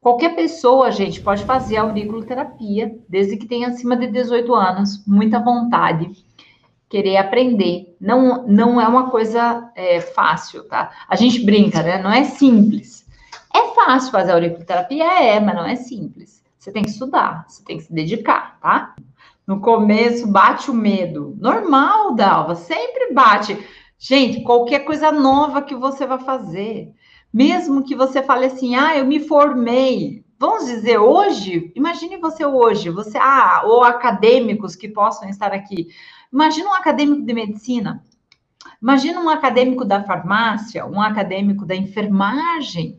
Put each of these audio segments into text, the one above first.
Qualquer pessoa, gente, pode fazer auriculoterapia, desde que tenha acima de 18 anos, muita vontade, querer aprender. Não, não é uma coisa é, fácil, tá? A gente brinca, né? Não é simples. É fácil fazer auriculoterapia? É, mas não é simples. Você tem que estudar, você tem que se dedicar, tá? No começo bate o medo. Normal, Dalva, sempre bate. Gente, qualquer coisa nova que você vai fazer, mesmo que você fale assim, ah, eu me formei. Vamos dizer, hoje, imagine você hoje, você, ah, ou acadêmicos que possam estar aqui. Imagina um acadêmico de medicina, imagina um acadêmico da farmácia, um acadêmico da enfermagem.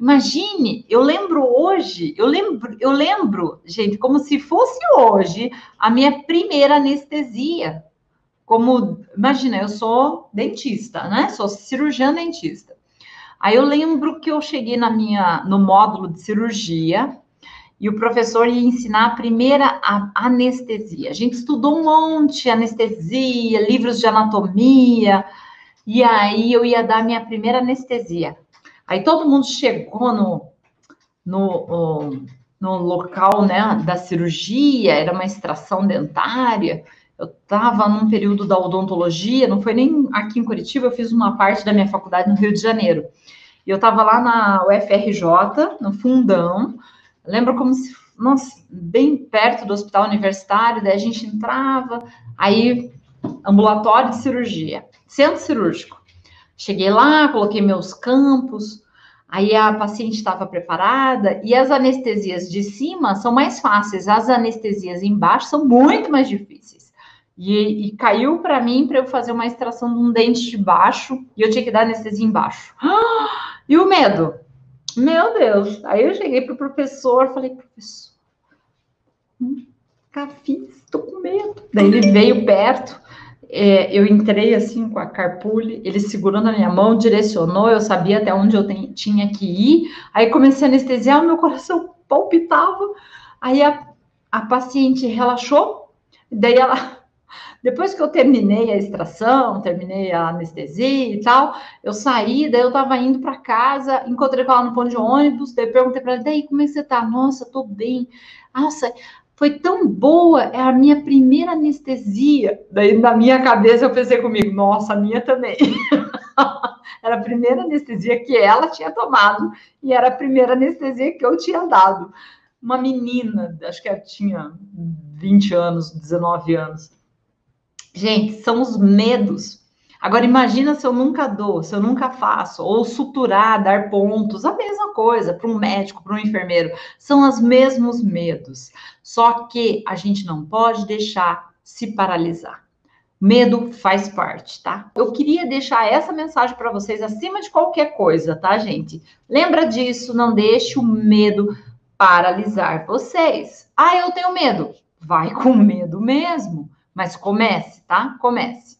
Imagine, eu lembro hoje, eu lembro, eu lembro, gente, como se fosse hoje a minha primeira anestesia. Como, imagina, eu sou dentista, né? Sou cirurgiã dentista. Aí eu lembro que eu cheguei na minha no módulo de cirurgia e o professor ia ensinar a primeira anestesia. A gente estudou um monte anestesia, livros de anatomia, e aí eu ia dar minha primeira anestesia. Aí todo mundo chegou no, no, no local né, da cirurgia, era uma extração dentária. Eu estava num período da odontologia, não foi nem aqui em Curitiba, eu fiz uma parte da minha faculdade no Rio de Janeiro. E eu estava lá na UFRJ, no fundão, lembro como se, nossa, bem perto do hospital universitário, daí a gente entrava, aí ambulatório de cirurgia, centro cirúrgico. Cheguei lá, coloquei meus campos, aí a paciente estava preparada, e as anestesias de cima são mais fáceis, as anestesias embaixo são muito mais difíceis. E, e caiu para mim para eu fazer uma extração de um dente de baixo e eu tinha que dar anestesia embaixo. E o medo? Meu Deus. Aí eu cheguei pro professor, falei, professor, nunca fiz, tô com medo. Daí ele veio perto, é, eu entrei assim com a carpule, ele segurando a minha mão, direcionou, eu sabia até onde eu tinha que ir. Aí comecei a anestesiar, meu coração palpitava. Aí a, a paciente relaxou, daí ela depois que eu terminei a extração, terminei a anestesia e tal, eu saí, daí eu tava indo para casa, encontrei com ela no ponto de ônibus, daí perguntei para ela, daí, como é que você tá? Nossa, tô bem. Nossa, foi tão boa, é a minha primeira anestesia. Daí na minha cabeça eu pensei comigo, nossa, a minha também. era a primeira anestesia que ela tinha tomado e era a primeira anestesia que eu tinha dado. Uma menina, acho que ela tinha 20 anos, 19 anos. Gente, são os medos. Agora imagina se eu nunca dou, se eu nunca faço, ou suturar, dar pontos, a mesma coisa para um médico, para um enfermeiro, são os mesmos medos. Só que a gente não pode deixar se paralisar. Medo faz parte, tá? Eu queria deixar essa mensagem para vocês acima de qualquer coisa, tá, gente? Lembra disso, não deixe o medo paralisar vocês. Ah, eu tenho medo. Vai com medo mesmo. Mas comece, tá? Comece.